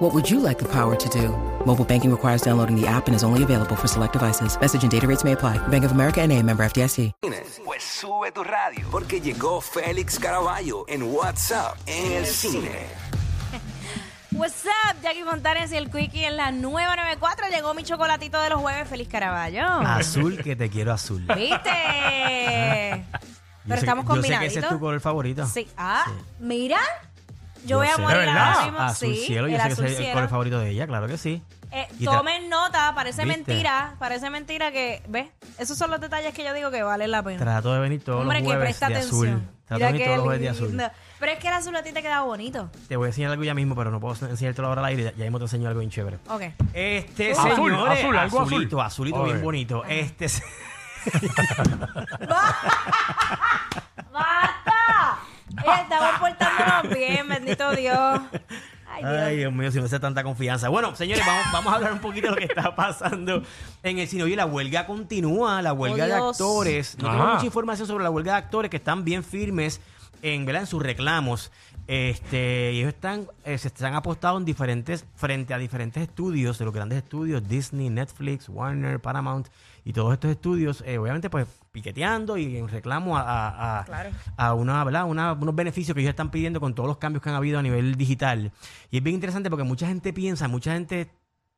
What would you like the power to do? Mobile banking requires downloading the app and is only available for select devices. Message and data rates may apply. Bank of America and a member FDIC. Pues sube tu radio, porque llegó Félix Caraballo en WhatsApp en el cine. What's up, Jackie Fontanes y el Quickie en la nueva 94. Llegó mi chocolatito de los jueves, Feliz Caraballo. Azul, que te quiero azul. ¿Viste? Yo Pero sé- estamos Yo sé que ese es tu color favorito. Sí. Ah, mira. Yo, voy a sé. morir ¿De ahora mismo. Azul sí, cielo, yo el sé que azul es el cielo. color favorito de ella, claro que sí. Eh, Y tomen nota, parece ¿Viste? mentira, parece mentira que, ¿ves? Esos son los detalles que yo digo que valen la pena. Trato de venir todos Hombre, los que jueves presta de atención. azul. Trato Mira de venir todos los jueves de azul. lindo. Pero es que el azul a ti te queda bonito. Te voy a enseñar algo ya mismo, pero no puedo enseñártelo ahora al aire. Ya, mismo te enseño algo bien chévere. Ok. Este Azul, señor, azul, algo azul. azulito, azulito bien bonito. Este se- Eh, Estamos portándonos bien, bendito Dios. Ay, Dios. Ay, Dios mío, si no sé tanta confianza. Bueno, señores, vamos, vamos a hablar un poquito de lo que está pasando en el cine. Oye, la huelga continúa, la huelga Oh, de Dios. actores. No Ajá. tengo mucha información sobre la huelga de actores que están bien firmes en, ¿verdad? en sus reclamos. Este, y ellos están, eh, se están apostados en diferentes, frente a diferentes estudios, de los grandes estudios, Disney, Netflix, Warner, Paramount, y todos estos estudios, eh, obviamente, pues, piqueteando y en reclamo a, a- a- Claro. a una, ¿verdad? Una- unos beneficios que ellos están pidiendo con todos los cambios que han habido a nivel digital. Y es bien interesante porque mucha gente piensa, mucha gente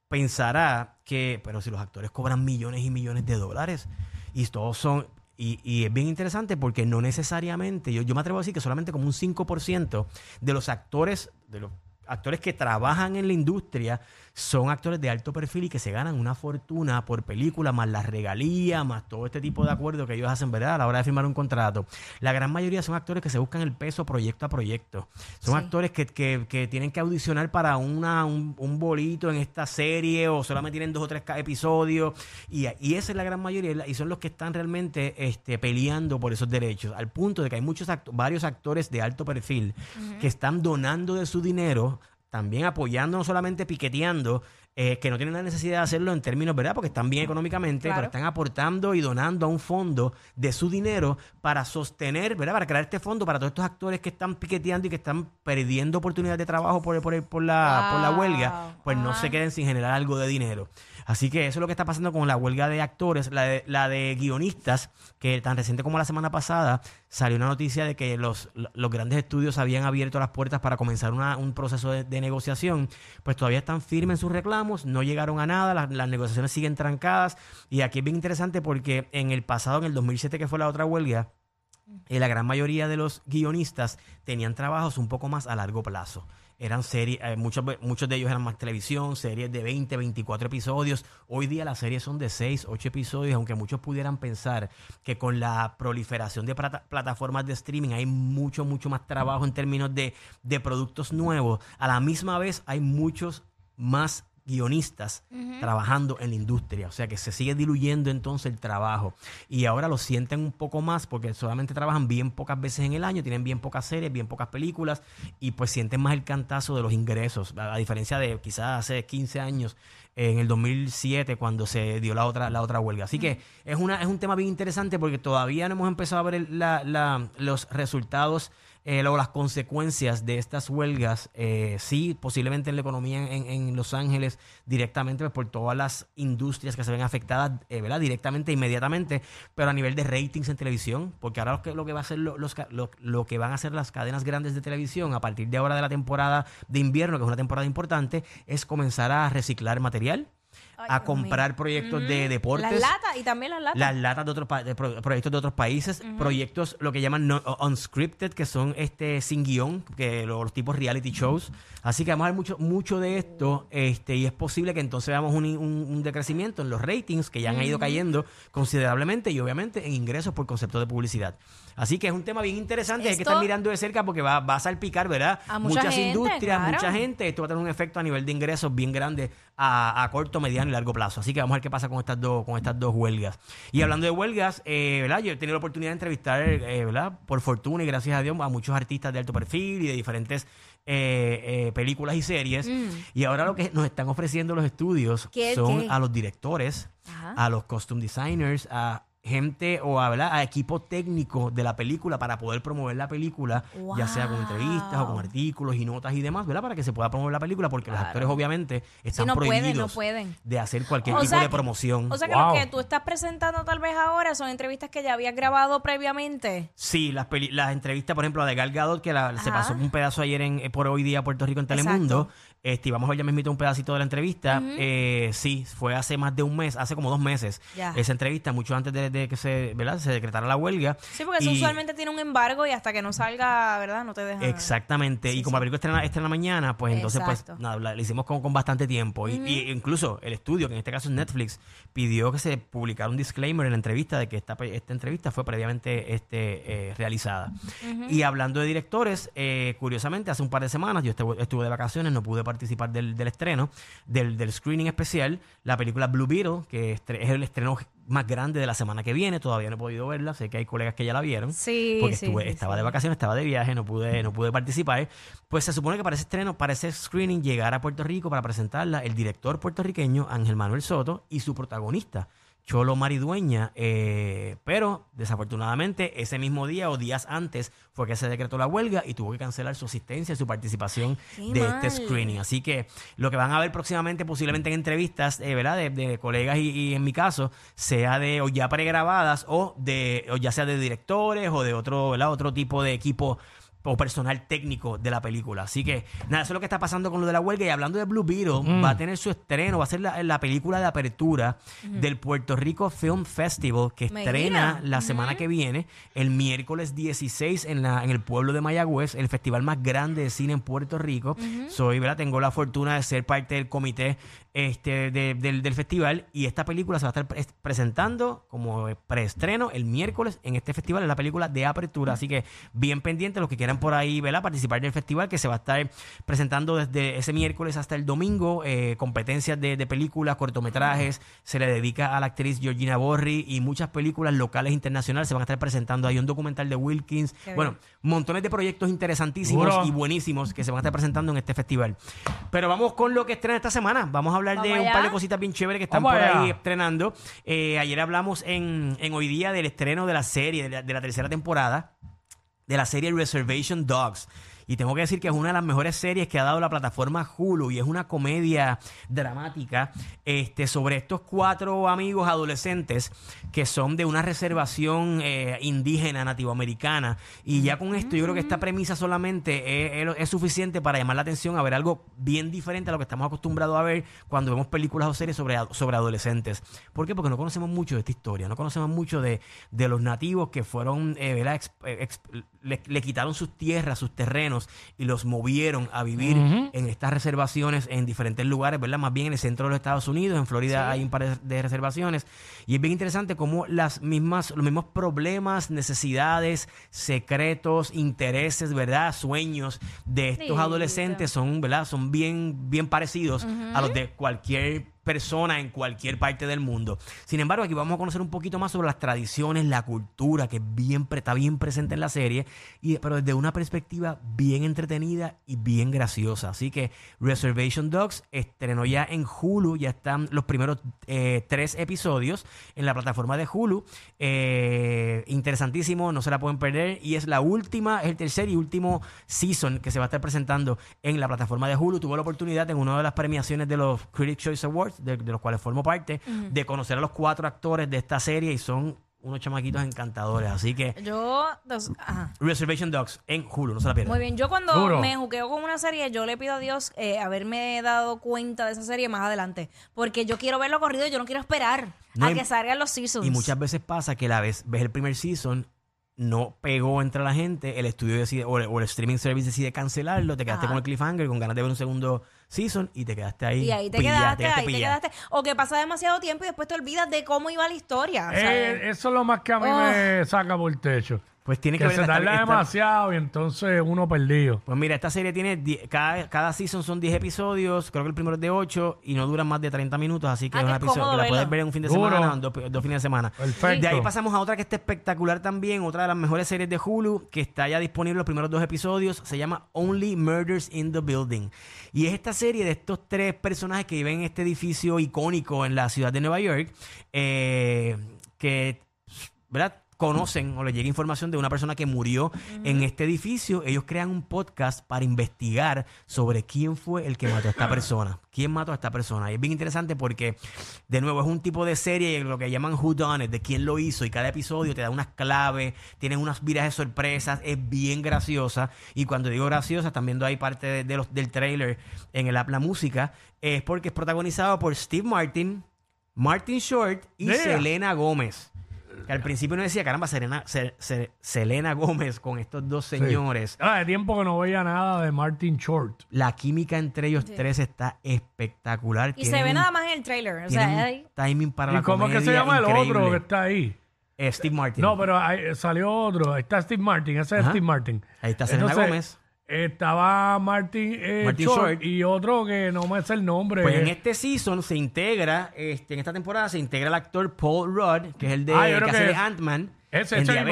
pensará que, pero si los actores cobran millones y millones de dólares y todos son... Y, y es bien interesante porque no necesariamente, yo, yo me atrevo a decir que solamente como un 5% de los actores, de los actores que trabajan en la industria son actores de alto perfil y que se ganan una fortuna por película, más las regalías, más todo este tipo de acuerdos que ellos hacen, ¿verdad? A la hora de firmar un contrato. La gran mayoría son actores que se buscan el peso proyecto a proyecto. Son Sí. actores que, que- que tienen que audicionar para una, un, un bolito en esta serie o solamente tienen dos o tres episodios. Y, y esa es la gran mayoría y son los que están realmente este, peleando por esos derechos. Al punto de que hay muchos act- varios actores de alto perfil que están donando de su dinero también apoyando, no solamente piqueteando, eh, que no tienen la necesidad de hacerlo en términos, ¿verdad? Porque están bien económicamente, Claro. pero están aportando y donando a un fondo de su dinero para sostener, ¿verdad? Para crear este fondo para todos estos actores que están piqueteando y que están perdiendo oportunidades de trabajo por, por, por la, por la huelga, pues no se queden sin generar algo de dinero. Así que eso es lo que está pasando con la huelga de actores, la de, la de guionistas, que tan reciente como la semana pasada salió una noticia de que los, los grandes estudios habían abierto las puertas para comenzar una- un proceso de, de negociación, pues todavía están firmes en sus reclamos, no llegaron a nada, las, las negociaciones siguen trancadas y aquí es bien interesante porque en el pasado, en el 2007 que fue la otra huelga, eh, la gran mayoría de los guionistas tenían trabajos un poco más a largo plazo. Eran series, eh, muchos, muchos de ellos eran más televisión, series de 20, 24 episodios. Hoy día las series son de 6, 8 episodios, aunque muchos pudieran pensar que con la proliferación de plata- plataformas de streaming hay mucho, mucho más trabajo en términos de, de productos nuevos. A la misma vez hay muchos más guionistas trabajando en la industria. O sea que se sigue diluyendo entonces el trabajo. Y ahora lo sienten un poco más porque solamente trabajan bien pocas veces en el año, tienen bien pocas series, bien pocas películas y pues sienten más el cantazo de los ingresos. A, a diferencia de quizás hace 15 años, en el 2007, cuando se dio la otra, la otra huelga. Así que es, una, es un tema bien interesante porque todavía no hemos empezado a ver el- la- la- los resultados eh, o las consecuencias de estas huelgas, eh, sí, posiblemente en la economía en, en Los Ángeles, directamente pues, por todas las industrias que se ven afectadas, eh, ¿verdad? Directamente, inmediatamente, pero a nivel de ratings en televisión, porque ahora lo que, lo que va a hacer lo, los lo, lo que van a hacer las cadenas grandes de televisión a partir de ahora de la temporada de invierno, que es una temporada importante, es comenzar a reciclar material, a comprar proyectos de deportes. Las latas y también las latas. Las latas de otros pa- de pro- proyectos de otros países, proyectos lo que llaman no- unscripted, que son este sin guion, que lo- los tipos reality shows. Así que vamos a ver mucho, mucho de esto, este, y es posible que entonces veamos un, un- un decrecimiento en los ratings que ya han ido cayendo considerablemente y obviamente en ingresos por concepto de publicidad. Así que es un tema bien interesante, hay que Esto- estar mirando de cerca porque va, va a salpicar, ¿verdad? A mucha Muchas gente, industrias, claro. mucha gente. Esto va a tener un efecto a nivel de ingresos bien grande a, a corto, mediano y largo plazo. Así que vamos a ver qué pasa con estas dos, con estas dos huelgas. Y hablando de huelgas, eh, ¿verdad? Yo he tenido la oportunidad de entrevistar, eh, ¿verdad? Por fortuna y gracias a Dios, a muchos artistas de alto perfil y de diferentes eh, eh, películas y series. Y ahora lo que nos están ofreciendo los estudios Mm. ¿Qué, son qué? a los directores, Ajá. a los costume designers, a gente o a, ¿verdad? a equipo técnico de la película para poder promover la película, ya sea con entrevistas o con artículos y notas y demás, ¿verdad? Para que se pueda promover la película, porque los actores obviamente están no pueden, prohibidos no pueden. de hacer cualquier O tipo sea de promoción. O sea que Wow. lo que tú estás presentando tal vez ahora son entrevistas que ya habías grabado previamente. Sí, las, peli- las entrevistas, por ejemplo, la de Gal Gadot, que la- se pasó un pedazo ayer en, eh, por hoy día Puerto Rico en Telemundo. Este, y vamos a ver ya mismito un pedacito de la entrevista. Eh, sí, fue hace más de un mes, hace como dos meses, Ya. esa entrevista, mucho antes de, de que se, ¿verdad? se decretara la huelga. Sí, porque eso usualmente tiene un embargo y hasta que no salga, ¿verdad? No te dejan. Exactamente. Sí, y como sí. la película estrena, estrena mañana, pues entonces Exacto. pues nada, la, la hicimos con, con bastante tiempo. Y- y, incluso el estudio, que en este caso es Netflix, pidió que se publicara un disclaimer en la entrevista de que esta, esta entrevista fue previamente este, eh, realizada. Y hablando de directores, eh, curiosamente, hace un par de semanas yo estuve, estuve de vacaciones, no pude participar del, del estreno, del, del screening especial, la película Blue Beetle, que es el estreno más grande de la semana que viene, todavía no he podido verla, sé que hay colegas que ya la vieron Sí, porque sí, estuve, sí, estaba de vacaciones, estaba de viaje, no pude, no pude participar. Pues se supone que para ese estreno, para ese screening, llegar a Puerto Rico para presentarla el director puertorriqueño Ángel Manuel Soto y su protagonista, Cholo Maridueña. eh, pero desafortunadamente, ese mismo día o días antes fue que se decretó la huelga y tuvo que cancelar su asistencia y su participación Qué de mal. este screening. Así que lo que van a ver próximamente, posiblemente en entrevistas, eh, ¿verdad? De, de colegas y, y en mi caso, sea de o ya pregrabadas o de o ya sea de directores o de otro, ¿verdad? Otro tipo de equipo o personal técnico de la película. Así que, nada, eso es lo que está pasando con lo de la huelga. Y hablando de Blue Beetle, Mm. va a tener su estreno, va a ser la, la película de apertura del Puerto Rico Film Festival, que Mira. estrena la semana que viene, el miércoles 16 en, la, en el pueblo de Mayagüez, el festival más grande de cine en Puerto Rico. Soy, ¿verdad? Tengo la fortuna de ser parte del comité este, de- del, del festival y esta película se va a estar pre- presentando como preestreno el miércoles en este festival, en la película de apertura. Así que bien pendientes los que quieran por ahí, ¿verdad? Participar del festival que se va a estar presentando desde ese miércoles hasta el domingo, eh, competencias de, de películas, cortometrajes, se le dedica a la actriz Georgina Borri y muchas películas locales e internacionales se van a estar presentando. Hay un documental de Wilkins, Qué bueno, montones de proyectos interesantísimos y buenísimos que se van a estar presentando en este festival. Pero vamos con lo que estrena esta semana. Vamos a hablar Vamos de un par de cositas bien chéveres que están Vamos por ahí estrenando. Eh, ayer hablamos en, en hoy día del estreno de la serie, de la, de la tercera temporada de la serie Reservation Dogs. Y tengo que decir que es una de las mejores series que ha dado la plataforma Hulu y es una comedia dramática este, sobre estos cuatro amigos adolescentes que son de una reservación eh, indígena nativoamericana. Y ya con esto yo creo que esta premisa solamente es, suficiente para llamar la atención a ver algo bien diferente a lo que estamos acostumbrados a ver cuando vemos películas o series sobre, sobre adolescentes. ¿Por qué? Porque no conocemos mucho de esta historia, no conocemos mucho de, de los nativos que fueron, eh, le quitaron sus tierras, sus terrenos y los movieron a vivir en estas reservaciones en diferentes lugares, ¿verdad? Más bien en el centro de los Estados Unidos, en Florida hay un par de- reservaciones. Y es bien interesante cómo las mismas, los mismos problemas, necesidades, secretos, intereses, ¿verdad? Sueños de estos Sí. adolescentes son, ¿verdad? Son bien, bien parecidos a los de cualquier persona en cualquier parte del mundo. Sin embargo, aquí vamos a conocer un poquito más sobre las tradiciones, la cultura, que bien, está bien presente en la serie, y, pero desde una perspectiva bien entretenida y bien graciosa. Así que Reservation Dogs estrenó ya en Hulu, ya están los primeros eh, tres episodios en la plataforma de Hulu. Eh, interesantísimo, no se la pueden perder, y es la última, es el tercer y último season que se va a estar presentando en la plataforma de Hulu. Tuve la oportunidad en una de las premiaciones de los Critics' Choice Awards, de, de los cuales formo parte, de conocer a los cuatro actores de esta serie y son unos chamaquitos encantadores. Así que Yo, dos- ajá. Reservation Dogs en Hulu, no se la pierdan. Muy bien, yo cuando Duro. me juqueo con una serie, yo le pido a Dios eh, haberme dado cuenta de esa serie más adelante. Porque yo quiero verlo corrido, yo no quiero esperar No, a y- que salgan los seasons. Y muchas veces pasa que la vez ves el primer season, no pegó entre la gente, el estudio decide, o el, o el streaming service decide cancelarlo, te quedaste Ajá. con el cliffhanger, con ganas de ver un segundo season y te quedaste ahí. Y ahí te pillado, quedaste, ahí te quedaste. O que pasa demasiado tiempo y después te olvidas de cómo iba la historia. Eh, eso es lo más que a mí Oh. me saca por el techo. Pues tiene que, Que ver se esta- tarda esta- demasiado y entonces uno perdido. Pues mira, esta serie tiene, die- cada, cada season son 10 episodios, creo que el primero es de 8 y no duran más de 30 minutos, así que Ah, es cómodo que la puedes ver en un fin de Duro. semana, dos, dos fines de semana. Perfecto. De ahí pasamos a otra que está espectacular también, otra de las mejores series de Hulu, que está ya disponible los primeros dos episodios, se llama Only Murders in the Building. Y es esta serie de estos tres personajes que viven en este edificio icónico en la ciudad de Nueva York, eh, que, ¿verdad? Conocen o les llega información de una persona que murió en este edificio, ellos crean un podcast para investigar sobre quién fue el que mató a esta persona. ¿Quién mató a esta persona? Y es bien interesante porque, de nuevo, es un tipo de serie, lo que llaman Who Done It, de quién lo hizo. Y cada episodio te da unas claves, tienen unas virajes sorpresas, es bien graciosa. Y cuando digo graciosa, también hay parte de, de los, del trailer en el app La Música, es porque es protagonizado por Steve Martin, Martin Short y Yeah. Selena Gómez. Que al principio no decía, caramba, Serena, Se- Se- Selena Gómez con estos dos Sí. señores. Ah, de tiempo que no veía nada de Martin Short. La química entre ellos tres está espectacular. Y Tienen se ve un- nada más en el trailer. O tienen sea, un ahí- timing para ¿Y la cómo es que se comedia llama el increíble. otro que está ahí? Eh, Steve Martin. No, pero ahí salió otro. Ahí está Steve Martin. Ese es Ajá. Steve Martin. Ahí está Selena Entonces, Gómez. Estaba Martin, eh, Martin Short, Short. y otro que no me sé el nombre. Pues en este season se integra, este, en esta temporada se integra el actor Paul Rudd, que es el de Ah, que hace de Ant-Man. Ese, en ese The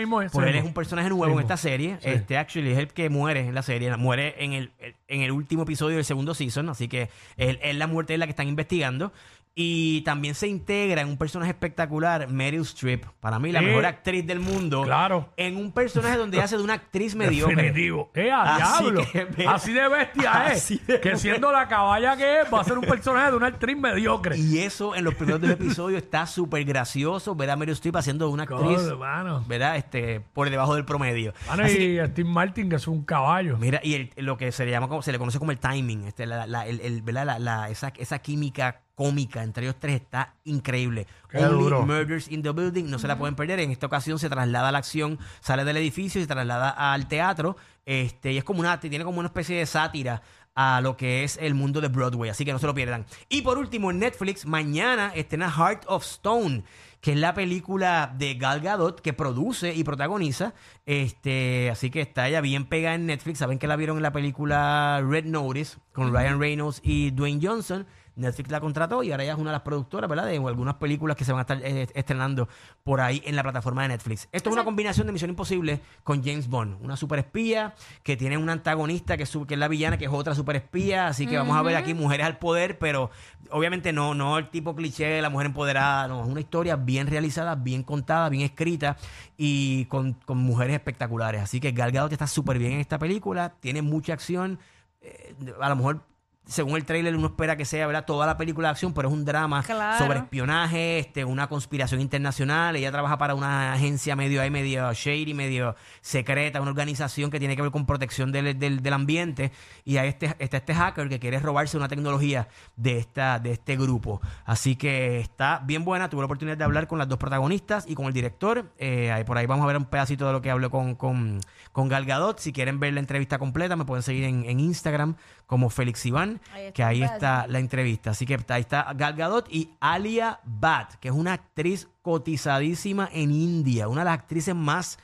mismo, ese Pues él es un personaje nuevo en esta serie. Sí. Este, actually, es el que muere en la serie. Muere en el, en el último episodio del segundo season. Así que es la muerte de la que están investigando. Y también se integra en un personaje espectacular, Meryl Streep. Para mí, la Sí. mejor actriz del mundo. Claro. En un personaje donde hace de una actriz mediocre. Definitivo. ¡Eh, a Así diablo! que, Así de bestia es. Así de que siendo la caballa que es, va a ser un personaje de una actriz mediocre. Y eso en los primeros dos episodios está súper gracioso. Ver a Meryl Streep haciendo de una actriz, Coño, mano. ¿verdad? Este, por debajo del promedio. Mano, Así y Steve Martin, que es un caballo. mira, y el- lo que se le llama como, se le conoce como el timing, este, la, la- el- el- ¿verdad? La- la- esa, esa química cómica entre ellos tres está increíble. Qué Only duro. Murders in the Building, no se la pueden perder. En esta ocasión se traslada a la acción, sale del edificio y se traslada al teatro. Este, y es como una, tiene como una especie de sátira a lo que es el mundo de Broadway, así que no se lo pierdan. Y por último, en Netflix, mañana estrena Heart of Stone, que es la película de Gal Gadot que produce y protagoniza. Este, así que está ella bien pegada en Netflix. Saben que la vieron en la película Red Notice con Ryan Reynolds y Dwayne Johnson. Netflix la contrató y ahora ella es una de las productoras, ¿verdad? De algunas películas que se van a estar eh, estrenando por ahí en la plataforma de Netflix. Esto es una combinación de Misión Imposible con James Bond, una superespía que tiene un antagonista que es, su- que es la villana, que es otra superespía. Así que vamos a ver aquí mujeres al poder, pero obviamente no, no el tipo cliché de la mujer empoderada, no, es una historia bien realizada, bien contada, bien escrita y con, con mujeres espectaculares. Así que Gal Gadot está súper bien en esta película, tiene mucha acción, eh, a lo mejor según el tráiler uno espera que sea ¿verdad? toda la película de acción, pero es un drama Claro. sobre espionaje, este, una conspiración internacional. Ella trabaja para una agencia medio ahí, medio shady, medio secreta, una organización que tiene que ver con protección del, del- del ambiente. Y ahí este, está este hacker que quiere robarse una tecnología de, esta, de este grupo. Así que está bien buena. Tuve la oportunidad de hablar con las dos protagonistas y con el director. Eh, ahí por ahí vamos a ver un pedacito de lo que habló con, con, con Gal Gadot. Si quieren ver la entrevista completa, me pueden seguir en, en Instagram como Félix Iván, Ahí que ahí está la entrevista. Así que ahí está Gal Gadot y Alia Bhatt, que es una actriz cotizadísima en India, una de las actrices más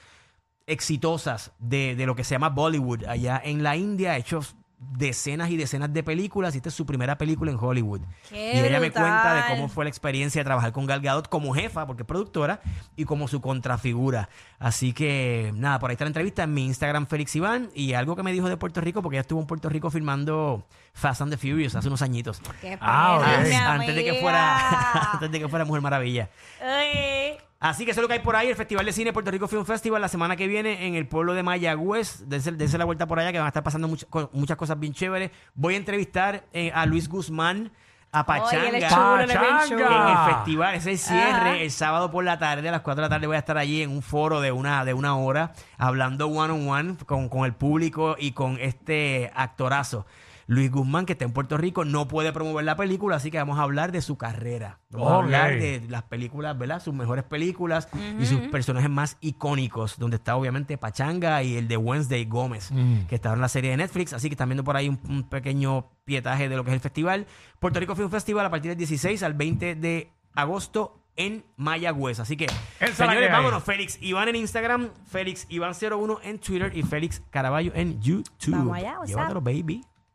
exitosas de, de lo que se llama Bollywood allá en la India, ha hecho decenas y decenas de películas y esta es su primera película en Hollywood. Qué y ella me cuenta de cómo fue la experiencia de trabajar con Gal Gadot como jefa, porque es productora, y como su contrafigura. Así que nada, por ahí está la entrevista en mi Instagram Félix Iván y algo que me dijo de Puerto Rico, porque ella estuvo en Puerto Rico filmando Fast and the Furious hace unos añitos. Qué Ah, mi Antes de que fuera antes de que fuera Mujer Maravilla. Así que eso es lo que hay por ahí, el Festival de Cine Puerto Rico Film Festival la semana que viene en el pueblo de Mayagüez. Dense, dense la vuelta por allá que van a estar pasando muchas, co- muchas cosas bien chéveres. Voy a entrevistar eh, a Luis Guzmán, a Pachanga. Es chulo, es en el festival, ese cierre, Ajá. el sábado por la tarde, a las 4 de la tarde voy a estar allí en un foro de una, de una hora, hablando one on one con, con el público y con este actorazo. Luis Guzmán, que está en Puerto Rico, no puede promover la película, así que vamos a hablar de su carrera. Vamos a hablar de las películas, ¿verdad? Sus mejores películas y sus personajes más icónicos, donde está obviamente Pachanga y el de Wednesday Gómez, Mm. que estaba en la serie de Netflix, así que están viendo por ahí un, un pequeño pietaje de lo que es el festival. Puerto Rico Film Festival a partir del 16 al 20 de agosto en Mayagüez. Así que, Esa señores, que vámonos. Félix Iván en Instagram, Félix Iván01 en Twitter y Félix Caraballo en YouTube. Vamos allá? Llévatelo, baby.